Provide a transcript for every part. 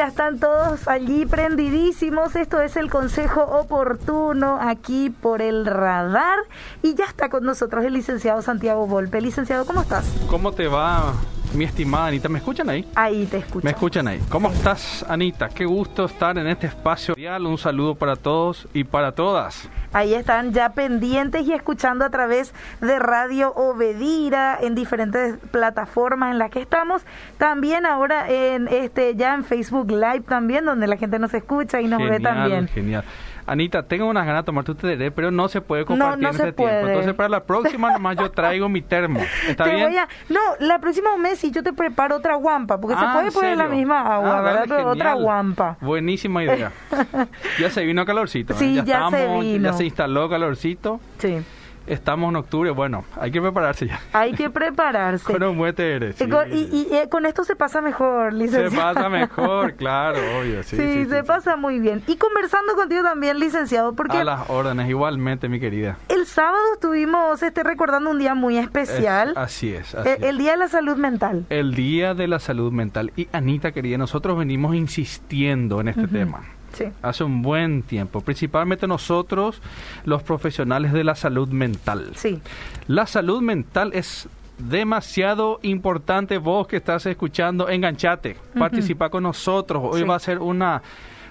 ya están todos allí prendidísimos. Esto es el consejo oportuno aquí por el radar. Y ya está con nosotros el licenciado Santiago Volpe. Licenciado, ¿cómo estás? ¿Cómo te va, mi estimada Anita? ¿Me escuchan ahí? Ahí te escucho. ¿Me escuchan ahí? ¿Cómo estás, Anita? Qué gusto estar en este espacio. Un saludo para todos y para todas. Ahí están ya pendientes y escuchando a través de Radio Obedira en diferentes plataformas en las que estamos. También ahora en este ya en Facebook Live también, donde la gente nos escucha y nos ve también. Genial. Anita, tengo unas ganas de tomarte un tereré, pero no se puede compartir en este tiempo. Entonces, para la próxima nomás yo traigo mi termo. ¿Está bien? no, la próxima mes si yo te preparo otra guampa, porque se Ah, puede ¿en poner la misma agua, Ah, ¿verdad? dale, Pero otra guampa. Buenísima idea. ya se vino calorcito. ¿eh? Sí, ya se estamos, vino. Ya se instaló calorcito. Sí. Estamos en octubre. Bueno, hay que prepararse ya. Hay que prepararse. Con un buen sí. Y con, y- y, eh, con esto se pasa mejor, Se licenciado. pasa mejor, claro, obvio. Sí, Sí, sí, sí, se pasa muy bien. Y conversando contigo también, licenciado, porque A las órdenes, igualmente, mi querida. el sábado estuvimos este, recordando un día muy especial, Es- así es, así eh, el Día de la Salud Mental. El Día de la Salud Mental. Y Anita, querida, nosotros venimos insistiendo en este tema. Sí. Hace un buen tiempo, principalmente nosotros, los profesionales de la salud mental. Sí, La salud mental es demasiado importante. Vos que estás escuchando, enganchate, participa con nosotros. Hoy Sí. va a ser una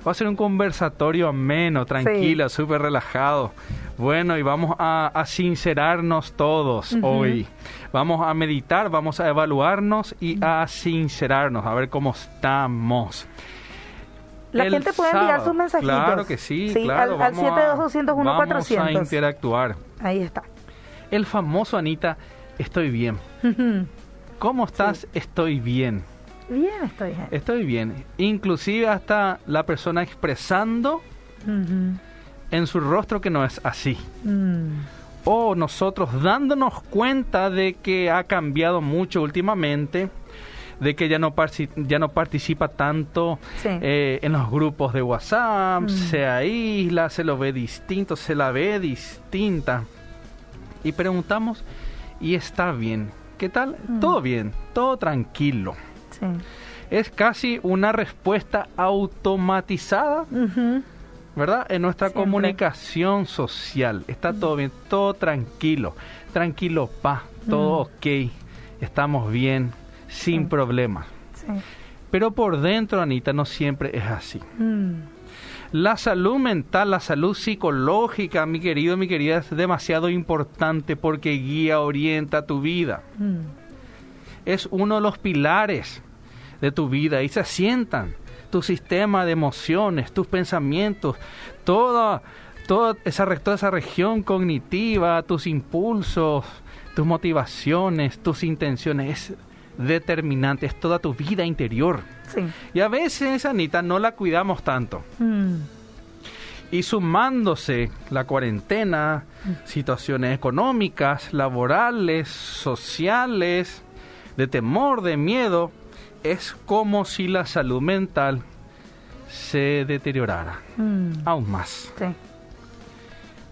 va a ser un conversatorio ameno, tranquilo, súper relajado. Bueno, y vamos a, a sincerarnos todos hoy. Vamos a meditar, vamos a evaluarnos y a sincerarnos, a ver cómo estamos. La El gente puede enviar sábado, sus mensajitos. Claro que sí, claro. al, al vamos a- 72201 Vamos a 400. interactuar. Ahí está. El famoso Anita, estoy bien. ¿Cómo estás? Estoy bien. Bien, estoy bien. Estoy bien. Inclusive hasta la persona expresando en su rostro que no es así. Mm. O nosotros dándonos cuenta de que ha cambiado mucho últimamente, de que ya no, ya no participa tanto Sí. eh, en los grupos de WhatsApp, Mm. se aísla, se lo ve distinto, se la ve distinta. Y preguntamos, ¿y está bien? ¿Qué tal? Mm. Todo bien, todo tranquilo. Sí. Es casi una respuesta automatizada. ¿verdad? En nuestra Siempre. comunicación social. Está todo bien, todo tranquilo. Tranquilo, pa, todo ok. Estamos bien, sin Sí. problemas. Sí. Pero por dentro, Anita, no siempre es así. Mm. La salud mental, la salud psicológica, mi querido, mi querida, es demasiado importante porque guía, orienta tu vida. Mm. Es uno de los pilares de tu vida y se asientan tu sistema de emociones, tus pensamientos, toda, toda, esa, toda esa región cognitiva, tus impulsos, tus motivaciones, tus intenciones. Es determinante, es toda tu vida interior. Sí. Y a veces, Anita, no la cuidamos tanto. Mm. Y sumándose la cuarentena, situaciones económicas, laborales, sociales, de temor, de miedo, es como si la salud mental se deteriorara Mm. aún más. Sí.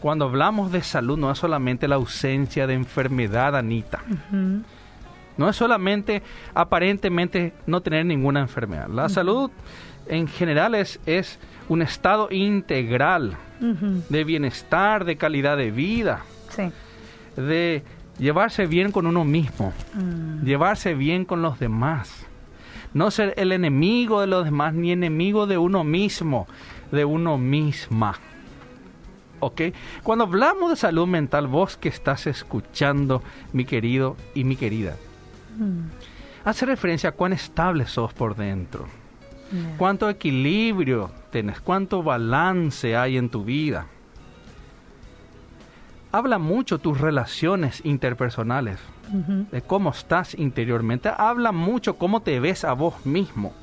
Cuando hablamos de salud no es solamente la ausencia de enfermedad, Anita. No es solamente aparentemente no tener ninguna enfermedad. La salud en general es, es un estado integral de bienestar, de calidad de vida, Sí. de llevarse bien con uno mismo, Mm. llevarse bien con los demás. No ser el enemigo de los demás ni enemigo de uno mismo, de uno misma. ¿Ok? Cuando hablamos de salud mental, vos que estás escuchando, mi querido y mi querida, Mm. hace referencia a cuán estable sos por dentro, cuánto equilibrio tenés, cuánto balance hay en tu vida. Habla mucho tus relaciones interpersonales, de cómo estás interiormente. Habla mucho cómo te ves a vos mismo,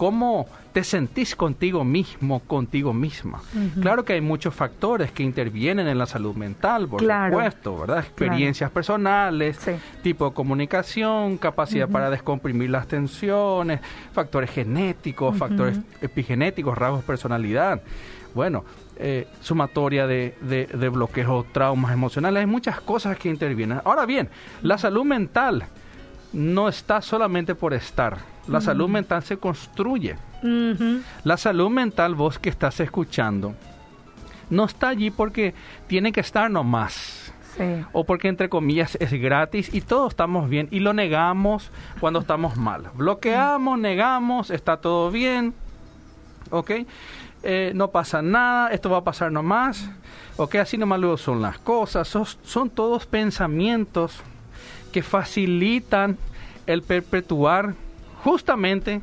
cómo te sentís contigo mismo, contigo misma. Claro que hay muchos factores que intervienen en la salud mental, por Claro. supuesto, ¿verdad? Experiencias personales, Sí. tipo de comunicación, capacidad para descomprimir las tensiones, factores genéticos, factores epigenéticos, rasgos de personalidad. Bueno, eh, sumatoria de, de, de bloqueos o traumas emocionales, hay muchas cosas que intervienen. Ahora bien, la salud mental no está solamente por estar, la salud mental se construye. La salud mental, vos que estás escuchando, no está allí porque tiene que estar nomás. Sí. O porque entre comillas es gratis y todos estamos bien y lo negamos cuando estamos mal. Bloqueamos, negamos, está todo bien, ¿ok? Eh, no pasa nada, esto va a pasar nomás, ¿ok? Así nomás luego son las cosas. Son, son todos pensamientos que facilitan el perpetuar justamente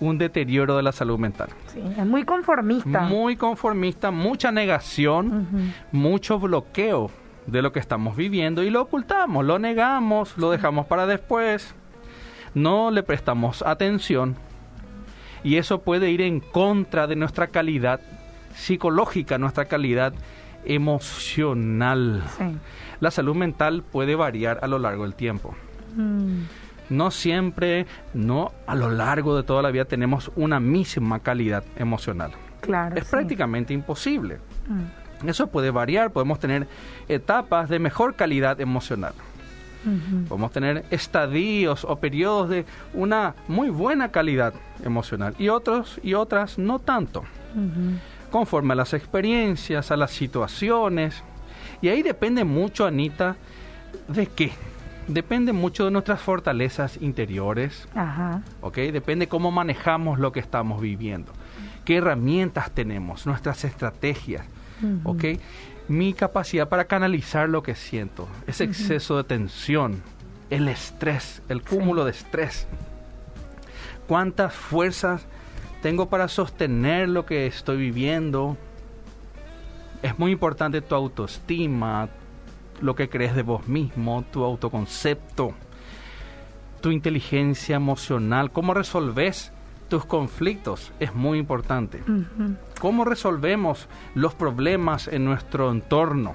un deterioro de la salud mental. Sí, es muy conformista. Muy conformista, mucha negación, mucho bloqueo de lo que estamos viviendo y lo ocultamos, lo negamos, lo dejamos para después, no le prestamos atención y eso puede ir en contra de nuestra calidad psicológica, nuestra calidad emocional. Sí. La salud mental puede variar a lo largo del tiempo. Mm. No siempre, no a lo largo de toda la vida tenemos una misma calidad emocional. Claro. Es sí. prácticamente imposible. Mm. Eso puede variar, podemos tener etapas de mejor calidad emocional. Podemos tener estadios o periodos de una muy buena calidad emocional y otros y otras no tanto, conforme a las experiencias, a las situaciones. Y ahí depende mucho, Anita, de qué. Depende mucho de nuestras fortalezas interiores, Ajá. ¿ok? Depende cómo manejamos lo que estamos viviendo, qué herramientas tenemos, nuestras estrategias. Mi capacidad para canalizar lo que siento, ese exceso de tensión, el estrés, el cúmulo de estrés. ¿Cuántas fuerzas tengo para sostener lo que estoy viviendo? Es muy importante tu autoestima, lo que crees de vos mismo, tu autoconcepto, tu inteligencia emocional, cómo resolves tus conflictos, es muy importante. ¿Cómo resolvemos los problemas en nuestro entorno?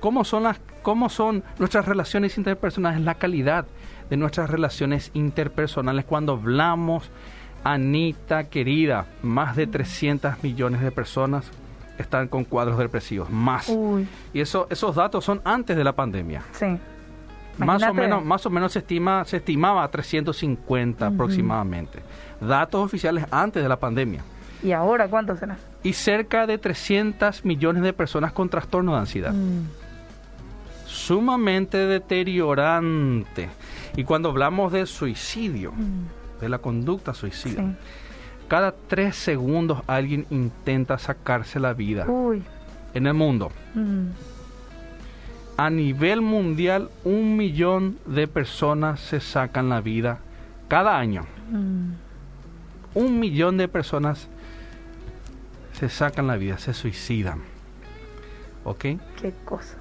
¿Cómo son, las, ¿Cómo son nuestras relaciones interpersonales? La calidad de nuestras relaciones interpersonales cuando hablamos, Anita querida, más de 300 millones de personas están con cuadros depresivos, más. Uy, Y eso, esos datos son antes de la pandemia. sí. Más o, menos, más o menos se, estima, se estimaba a 350 Ujú. aproximadamente. Datos oficiales antes de la pandemia. ¿Y ahora cuánto será? Y cerca de 300 millones de personas con trastorno de ansiedad. Mm. Sumamente deteriorante. Y cuando hablamos de suicidio, Mm. de la conducta suicida, Sí. Cada tres segundos alguien intenta sacarse la vida Uy. en el mundo. Mm. A nivel mundial, un millón de personas se sacan la vida cada año. Mm. Un millón de personas se sacan la vida, se suicidan. ¿Ok? Qué cosa.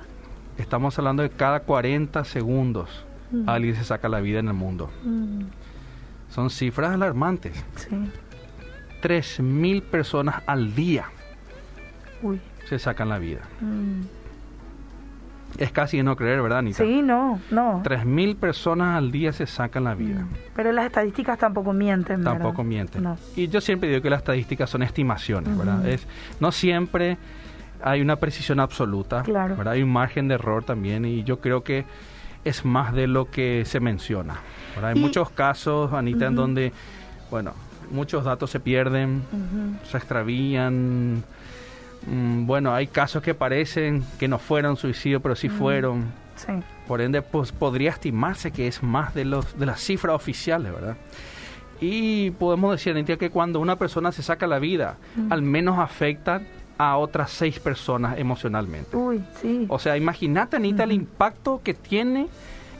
Estamos hablando de cada 40 segundos Mm. alguien se saca la vida en el mundo. Son cifras alarmantes. Sí. 3.000 personas al día Uy. se sacan la vida. Mm. Es casi de no creer, ¿verdad, Anita? Sí, no, no. 3.000 personas al día se sacan la vida. Mm. Pero las estadísticas tampoco mienten, ¿verdad? Tampoco mienten. No. Y yo siempre digo que las estadísticas son estimaciones, ¿verdad? Es, no siempre hay una precisión absoluta, Claro. ¿verdad? Hay un margen de error también y yo creo que es más de lo que se menciona. ¿verdad? Hay Y- muchos casos, Anita, en donde, bueno, muchos datos se pierden, se extravían. Mm, Bueno, hay casos que parecen que no fueron suicidio, pero sí fueron. Sí. Por ende, pues podría estimarse que es más de los de las cifras oficiales, ¿verdad? Y podemos decir, que cuando una persona se saca la vida, al menos afecta a otras seis personas emocionalmente. Uy, sí. O sea, imagínate, Anita, el impacto que tiene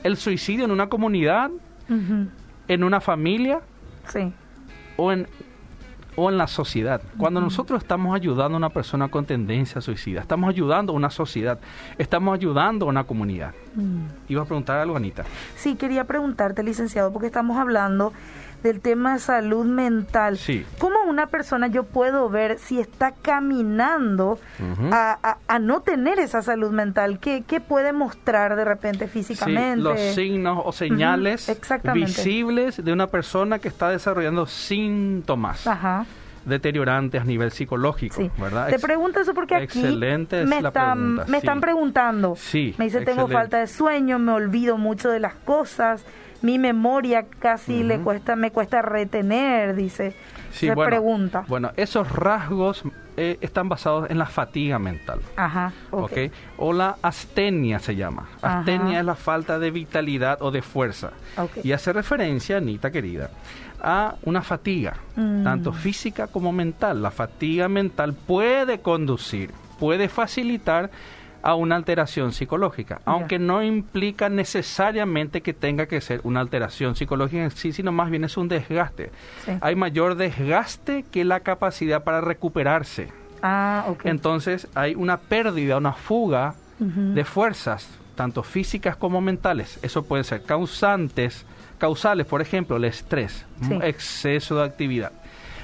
el suicidio en una comunidad, en una familia Sí. O en, o en la sociedad. Cuando nosotros estamos ayudando a una persona con tendencia suicida, estamos ayudando a una sociedad, estamos ayudando a una comunidad. Mm. Iba a preguntar algo, Anita. Sí, quería preguntarte, licenciado, porque estamos hablando del tema salud mental. Sí. ¿Cómo una persona yo puedo ver si está caminando a, a- a no tener esa salud mental? ¿Qué, qué puede mostrar de repente físicamente? Sí, los signos o señales visibles de una persona que está desarrollando síntomas Ajá. deteriorantes a nivel psicológico, Sí. ¿verdad? Te pregunto eso porque aquí Excelente me, están, me sí. están preguntando. Sí, me dice, tengo falta de sueño, me olvido mucho de las cosas, mi memoria casi le cuesta, me cuesta retener, dice. Sí, bueno, pregunta. Bueno, esos rasgos eh, están basados en la fatiga mental. Ajá, ok. ¿ok? O la astenia se llama. Ajá. Astenia es la falta de vitalidad o de fuerza. Y hace referencia, Anita querida, a una fatiga, Mm. tanto física como mental. La fatiga mental puede conducir, puede facilitar a una alteración psicológica, aunque no implica necesariamente que tenga que ser una alteración psicológica en sí, sino más bien es un desgaste. Sí. Hay mayor desgaste que la capacidad para recuperarse. Ah, ok. Entonces hay una pérdida, una fuga de fuerzas, tanto físicas como mentales. Eso puede ser causantes, causales, por ejemplo, el estrés, Sí. un exceso de actividad,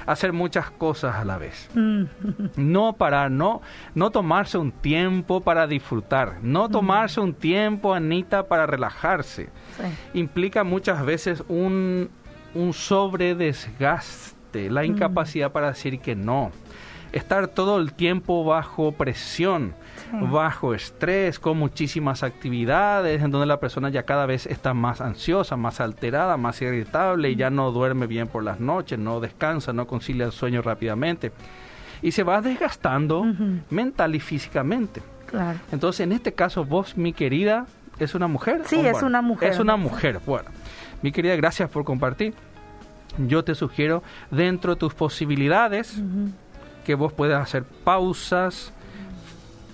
hacer muchas cosas a la vez. Mm, No parar, no, no tomarse un tiempo para disfrutar, no tomarse un tiempo, Anita, para relajarse. sí. Implica muchas veces un, un sobredesgaste, la incapacidad para decir que no. Estar todo el tiempo bajo presión. Bajo estrés, con muchísimas actividades, en donde la persona ya cada vez está más ansiosa, más alterada, más irritable y ya no duerme bien por las noches, no descansa, no concilia el sueño rápidamente. Y se va desgastando mental y físicamente. Claro. Entonces, en este caso, vos, mi querida, ¿es una mujer? Sí, es una mujer. Es una mujer. Bueno, mi querida, gracias por compartir. Yo te sugiero, dentro de tus posibilidades, que vos puedas hacer pausas,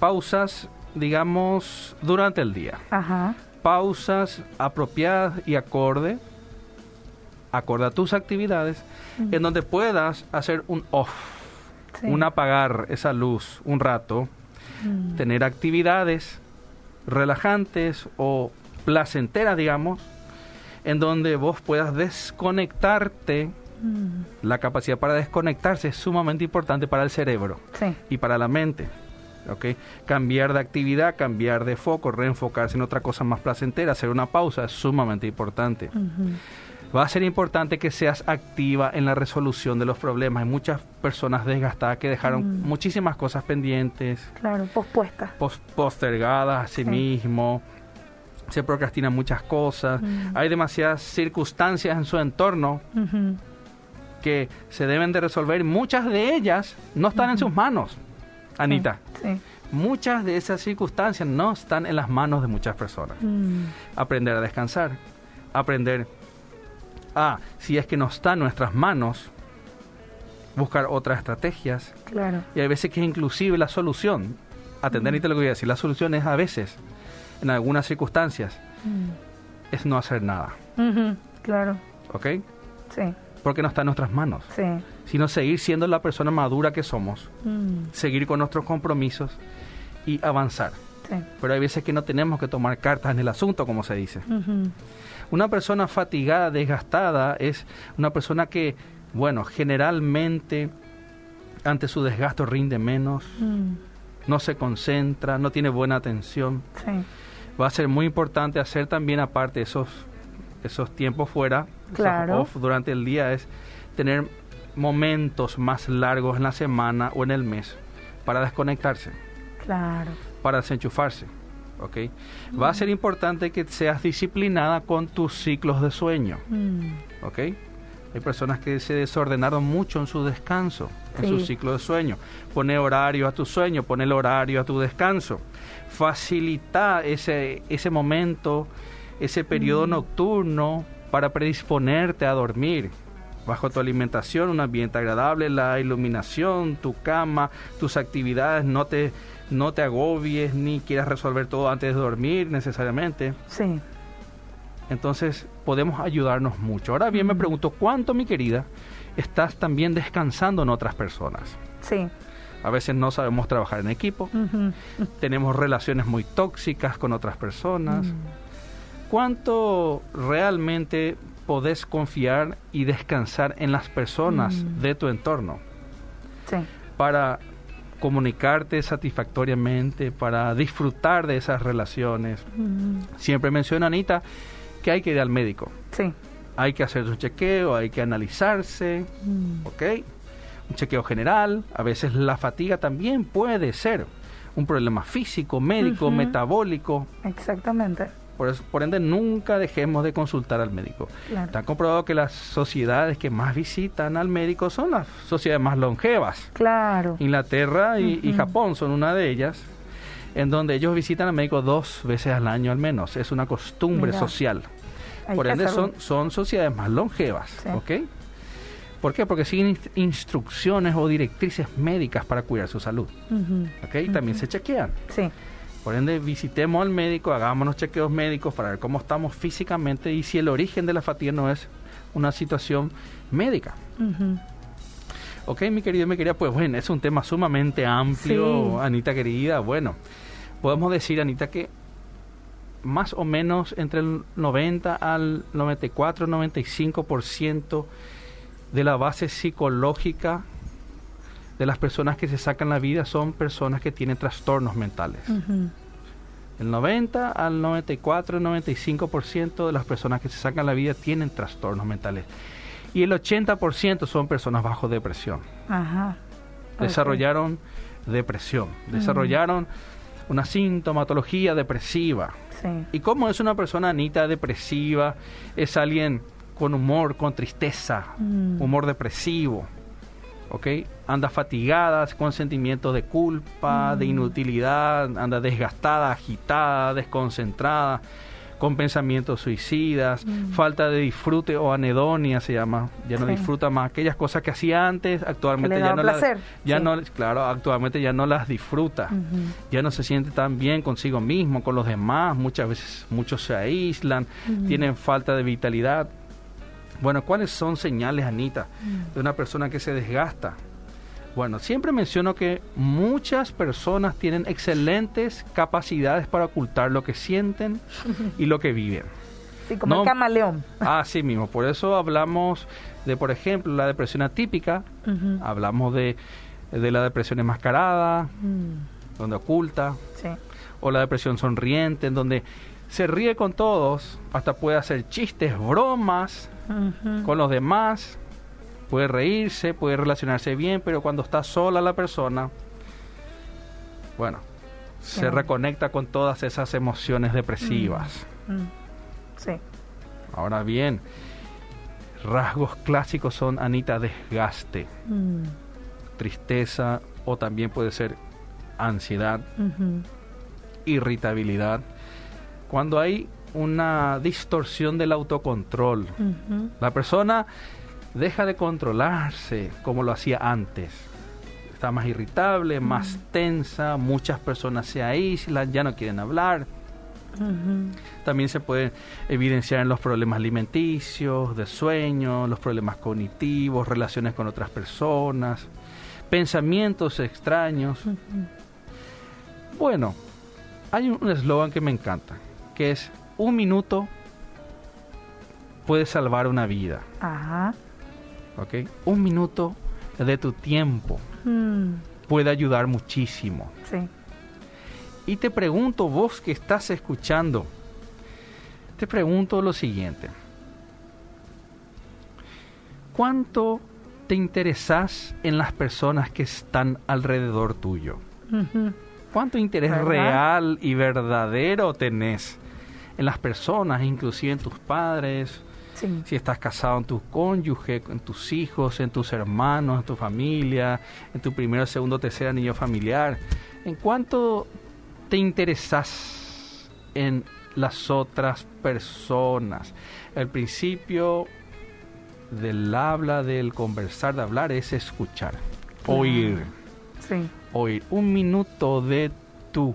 pausas, digamos, durante el día. Ajá. Pausas apropiadas y acorde, acorde a tus actividades, en donde puedas hacer un off, Sí. un apagar esa luz un rato, Mm. tener actividades relajantes o placenteras, digamos, en donde vos puedas desconectarte. Mm. La capacidad para desconectarse es sumamente importante para el cerebro Sí. y para la mente. ¿Ok? Cambiar de actividad, cambiar de foco, reenfocarse en otra cosa más placentera, hacer una pausa es sumamente importante. Va a ser importante que seas activa en la resolución de los problemas. Hay muchas personas desgastadas que dejaron Mm. muchísimas cosas pendientes, Claro, pospuesta. pos- postergadas a sí, Sí. mismo, se procrastinan muchas cosas, Mm. hay demasiadas circunstancias en su entorno que se deben de resolver, muchas de ellas no están en sus manos, Anita. Sí. Muchas de esas circunstancias no están en las manos de muchas personas. Mm. Aprender a descansar, aprender a, si es que no está en nuestras manos, buscar otras estrategias, Claro. Y hay veces que es inclusive la solución. Atender, te lo que voy a decir, la solución es a veces, en algunas circunstancias, Mm. es no hacer nada. Claro. ¿Ok? Sí. Porque no está en nuestras manos. Sí. Sino seguir siendo la persona madura que somos, Mm. seguir con nuestros compromisos y avanzar. Sí. Pero hay veces que no tenemos que tomar cartas en el asunto, como se dice. Una persona fatigada, desgastada, es una persona que, bueno, generalmente ante su desgasto rinde menos, Mm. no se concentra, no tiene buena atención. Sí. va a ser muy importante hacer también aparte esos esos tiempos fuera Claro. off durante el día es tener momentos más largos en la semana o en el mes para desconectarse Claro. para desenchufarse ¿ok? va a ser importante que seas disciplinada con tus ciclos de sueño Mm. ¿ok? hay personas que se desordenaron mucho en su descanso en su Sí. ciclo de sueño pone horario a tu sueño pone el horario a tu descanso facilita ese, ese momento, ese periodo nocturno para predisponerte a dormir. Bajo tu alimentación, un ambiente agradable, la iluminación, tu cama, tus actividades, no te, no te agobies ni quieras resolver todo antes de dormir necesariamente. Sí. Entonces podemos ayudarnos mucho. Ahora bien, me pregunto, ¿cuánto, mi querida, estás también descansando en otras personas? Sí. A veces no sabemos trabajar en equipo, tenemos relaciones muy tóxicas con otras personas. Mm. ¿Cuánto realmente podés confiar y descansar en las personas Mm. de tu entorno Sí. para comunicarte satisfactoriamente, para disfrutar de esas relaciones? Mm. Siempre menciona Anita que hay que ir al médico, Sí. hay que hacer un chequeo, hay que analizarse, Mm. ¿ok? Un chequeo general, a veces la fatiga también puede ser un problema físico, médico, metabólico, Exactamente. Por, por ende, nunca dejemos de consultar al médico. Claro. Está comprobado que las sociedades que más visitan al médico son las sociedades más longevas. Claro. Inglaterra y. Japón son una de ellas, en donde ellos visitan al médico dos veces al año al menos. Es una costumbre Mira. social. Por ende, son, son sociedades más longevas. Sí. ¿Ok? ¿Por qué? Porque siguen inst- instrucciones o directrices médicas para cuidar su salud. Ujú. ¿Ok? También se chequean. Sí. Por ende, visitemos al médico, hagámonos chequeos médicos para ver cómo estamos físicamente y si el origen de la fatiga no es una situación médica. Ujú. Ok, mi querido y mi querida, pues bueno, es un tema sumamente amplio, Sí. Anita querida. Bueno, podemos decir, Anita, que más o menos entre el 90 al 94, 95% de la base psicológica de las personas que se sacan la vida son personas que tienen trastornos mentales. El 90 al 94, 95% de las personas que se sacan la vida tienen trastornos mentales. Y el 80% son personas bajo depresión. Ajá. Desarrollaron depresión, desarrollaron una sintomatología depresiva. Sí. ¿Y cómo es una persona Anita depresiva? Es alguien con humor, con tristeza, Mm. humor depresivo. ¿Ok? Anda fatigada, con sentimientos de culpa, de Mm. inutilidad, anda desgastada, agitada, desconcentrada, con pensamientos suicidas, Mm. falta de disfrute o anedonia se llama. Ya no Sí. disfruta más aquellas cosas que hacía antes, actualmente ya no las ya sí. no claro, actualmente ya no las disfruta ya no se siente tan bien consigo mismo, con los demás, muchas veces muchos se aíslan, tienen falta de vitalidad. Bueno, ¿cuáles son señales, Anita, de una persona que se desgasta? Bueno, siempre menciono que muchas personas tienen excelentes capacidades para ocultar lo que sienten y lo que viven. Sí, como No. el camaleón. Así mismo, por eso hablamos de, por ejemplo, la depresión atípica, hablamos de, de la depresión enmascarada, Mm. donde oculta, Sí. o la depresión sonriente, en donde se ríe con todos, hasta puede hacer chistes, bromas con los demás, puede reírse, puede relacionarse bien, pero cuando está sola la persona, bueno, se reconecta con todas esas emociones depresivas. Mm. Sí. Ahora bien, rasgos clásicos son, Anita, desgaste, Mm. tristeza o también puede ser ansiedad, irritabilidad. Cuando hay una distorsión del autocontrol, la persona deja de controlarse como lo hacía antes. Está más irritable, más tensa, muchas personas se aíslan, ya no quieren hablar. También se pueden evidenciar en los problemas alimenticios, de sueño, los problemas cognitivos, relaciones con otras personas, pensamientos extraños. Bueno, hay un eslogan que me encanta, que es un minuto puede salvar una vida, Ajá. ¿ok? Un minuto de tu tiempo Mm. puede ayudar muchísimo. Sí. Y te pregunto, vos que estás escuchando, te pregunto lo siguiente. ¿Cuánto te interesas en las personas que están alrededor tuyo? ¿Cuánto interés ¿Verdad? real y verdadero tenés en las personas, inclusive en tus padres, Sí. si estás casado en tu cónyuge, en tus hijos, en tus hermanos, en tu familia, en tu primero, segundo, tercer anillo familiar? ¿En cuánto te interesas en las otras personas? El principio del habla, del conversar, de hablar, es escuchar, oír Sí. oír. Un minuto de tu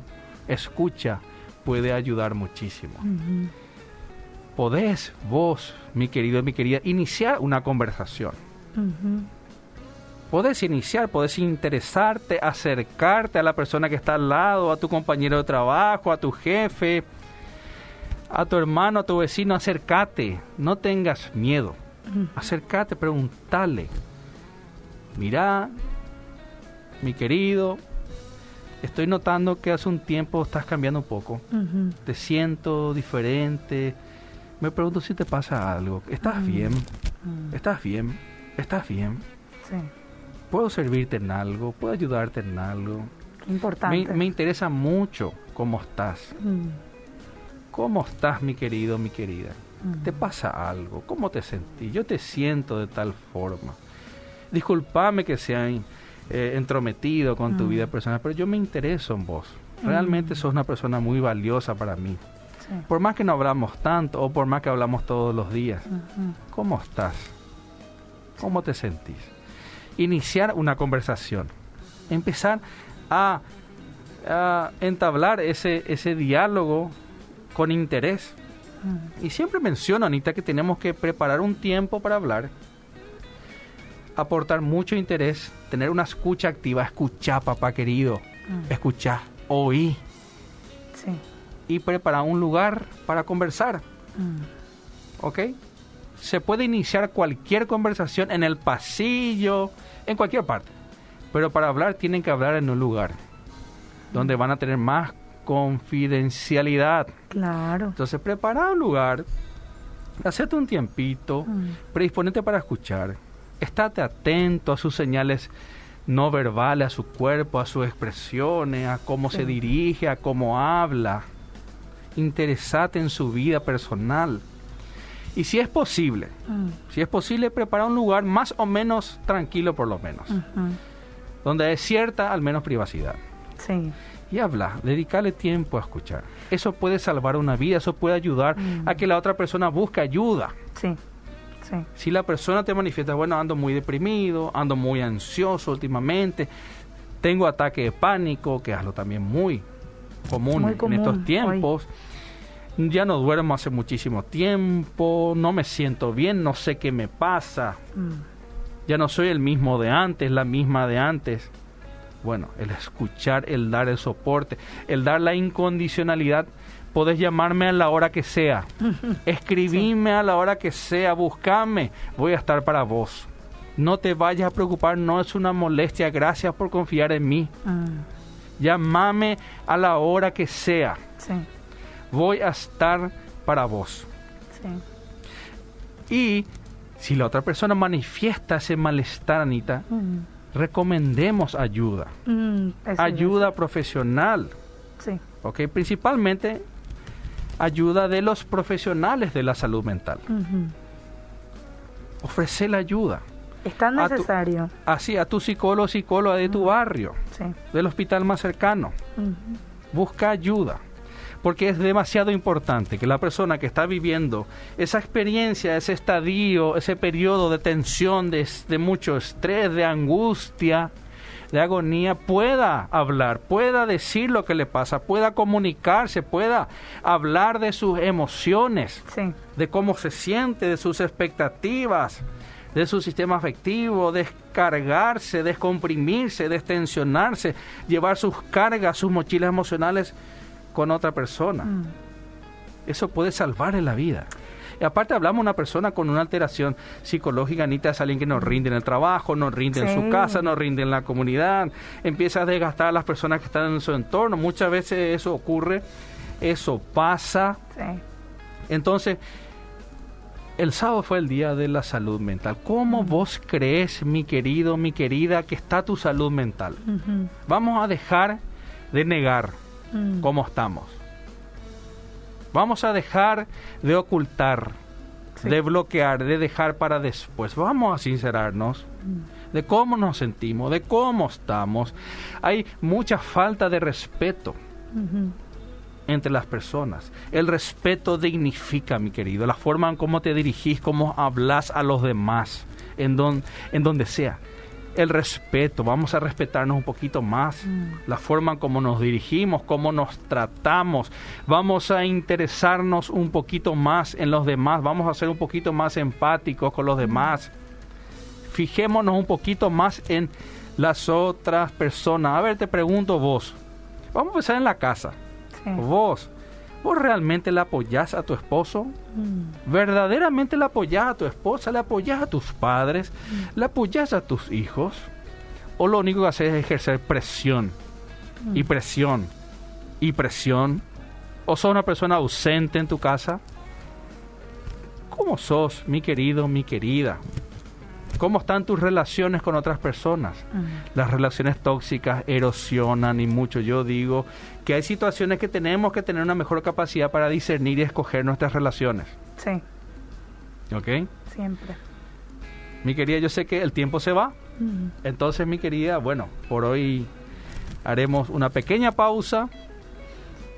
escucha puede ayudar muchísimo. Ujú. Podés vos, mi querido y mi querida, iniciar una conversación. Ujú. Podés iniciar, podés interesarte, acercarte a la persona que está al lado, a tu compañero de trabajo, a tu jefe, a tu hermano, a tu vecino, acércate, no tengas miedo. Acércate, preguntale. Mira, mi querido, estoy notando que hace un tiempo estás cambiando un poco. Te siento diferente. Me pregunto si te pasa algo. ¿Estás Mm. bien? Mm. ¿Estás bien? ¿Estás bien? Sí. ¿Puedo servirte en algo? ¿Puedo ayudarte en algo? Importante. Me, me interesa mucho cómo estás. Mm. ¿Cómo estás, mi querido, mi querida? ¿Te pasa algo? ¿Cómo te sentís? Yo te siento de tal forma. Disculpame que sea eh, entrometido con tu Mm. vida personal, pero yo me intereso en vos. Realmente Mm. sos una persona muy valiosa para mí. Sí. Por más que no hablamos tanto o por más que hablamos todos los días. ¿cómo estás? ¿Cómo te sentís? Iniciar una conversación. Empezar a, a entablar ese, ese diálogo con interés. Mm. Y siempre menciono, Anita, que tenemos que preparar un tiempo para hablar, aportar mucho interés, tener una escucha activa, escuchar, papá querido, Mm. escuchar, oí Sí. y preparar un lugar para conversar, Mm. ¿ok? Se puede iniciar cualquier conversación en el pasillo, en cualquier parte, pero para hablar tienen que hablar en un lugar donde van a tener más confidencialidad. Claro. Entonces, prepara un lugar, hacete un tiempito, Mm. predisponete para escuchar, estate atento a sus señales no verbales, a su cuerpo, a sus expresiones, a cómo Sí. se dirige, a cómo habla. Interesate en su vida personal. Y si es posible, Mm. si es posible, prepara un lugar más o menos tranquilo por lo menos, donde hay cierta, al menos, privacidad. Sí. Y habla, dedicarle tiempo a escuchar. Eso puede salvar una vida, eso puede ayudar Mm. a que la otra persona busque ayuda. Sí. Sí. Si la persona te manifiesta, bueno, ando muy deprimido, ando muy ansioso últimamente, tengo ataque de pánico, que es algo también muy común, Muy común en estos tiempos. Ya no duermo hace muchísimo tiempo, no me siento bien, no sé qué me pasa, Mm. ya no soy el mismo de antes, la misma de antes. Bueno, el escuchar, el dar el soporte, el dar la incondicionalidad. Podés llamarme a la hora que sea, escribime a la hora que sea, buscame, voy a estar para vos. No te vayas a preocupar, no es una molestia, gracias por confiar en mí. Mm. Llámame a la hora que sea, Sí. voy a estar para vos. Sí. Y si la otra persona manifiesta ese malestar, Anita, Mm. recomendemos ayuda. Mm. Ayuda profesional, es. Sí. ¿ok? Principalmente ayuda de los profesionales de la salud mental. Ujú. Ofrece la ayuda. Es tan A tu- necesario. Así, a tu psicólogo o psicóloga de tu barrio, Sí. del hospital más cercano. Busca ayuda. Porque es demasiado importante que la persona que está viviendo esa experiencia, ese estadio, ese periodo de tensión, de, de mucho estrés, de angustia, de agonía, pueda hablar, pueda decir lo que le pasa, pueda comunicarse, pueda hablar de sus emociones, Sí. de cómo se siente, de sus expectativas, de su sistema afectivo, descargarse, descomprimirse, destensionarse, llevar sus cargas, sus mochilas emocionales con otra persona. Mm. Eso puede salvarle la vida. Y aparte hablamos de una persona con una alteración psicológica, Anita, es alguien que no rinde en el trabajo, no rinde en su casa, no rinde en la comunidad, empieza a desgastar a las personas que están en su entorno. Muchas veces eso ocurre, eso pasa. Sí. Entonces, el sábado fue el día de la salud mental. ¿Cómo vos crees, mi querido, mi querida, que está tu salud mental? Vamos a dejar de negar cómo estamos. Vamos a dejar de ocultar, Sí. de bloquear, de dejar para después. Vamos a sincerarnos de cómo nos sentimos, de cómo estamos. Hay mucha falta de respeto entre las personas. El respeto dignifica, mi querido, la forma en cómo te dirigís, cómo hablas a los demás, en, don- en donde sea. El respeto, vamos a respetarnos un poquito más, Mm. la forma en cómo nos dirigimos, cómo nos tratamos, vamos a interesarnos un poquito más en los demás, vamos a ser un poquito más empáticos con los demás. Fijémonos un poquito más en las otras personas. A ver, te pregunto vos, vamos a empezar en la casa. Sí. Vos, ¿vos realmente le apoyás a tu esposo? Mm. ¿Verdaderamente le apoyás a tu esposa? ¿Le apoyás a tus padres? ¿Le apoyás a tus hijos? ¿O lo único que haces es ejercer presión? Y presión. Y presión. ¿O sos una persona ausente en tu casa? ¿Cómo sos, mi querido, mi querida? ¿Cómo están tus relaciones con otras personas? Las relaciones tóxicas erosionan y mucho. Yo digo que hay situaciones que tenemos que tener una mejor capacidad para discernir y escoger nuestras relaciones. Sí. ¿Ok? Siempre. Mi querida, yo sé que el tiempo se va. Entonces, mi querida, bueno, por hoy haremos una pequeña pausa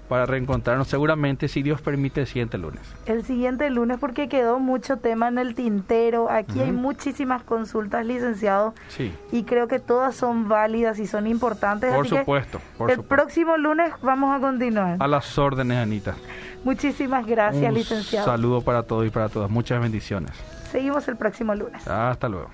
para reencontrarnos seguramente, si Dios permite, el siguiente lunes. El siguiente lunes porque quedó mucho tema en el tintero. Aquí hay muchísimas consultas, licenciado. Sí. Y creo que todas son válidas y son importantes. Por supuesto. Por el próximo lunes vamos a continuar. A las órdenes, Anita. Muchísimas gracias, licenciado. Saludo para todos y para todas. Muchas bendiciones. Seguimos el próximo lunes. Hasta luego.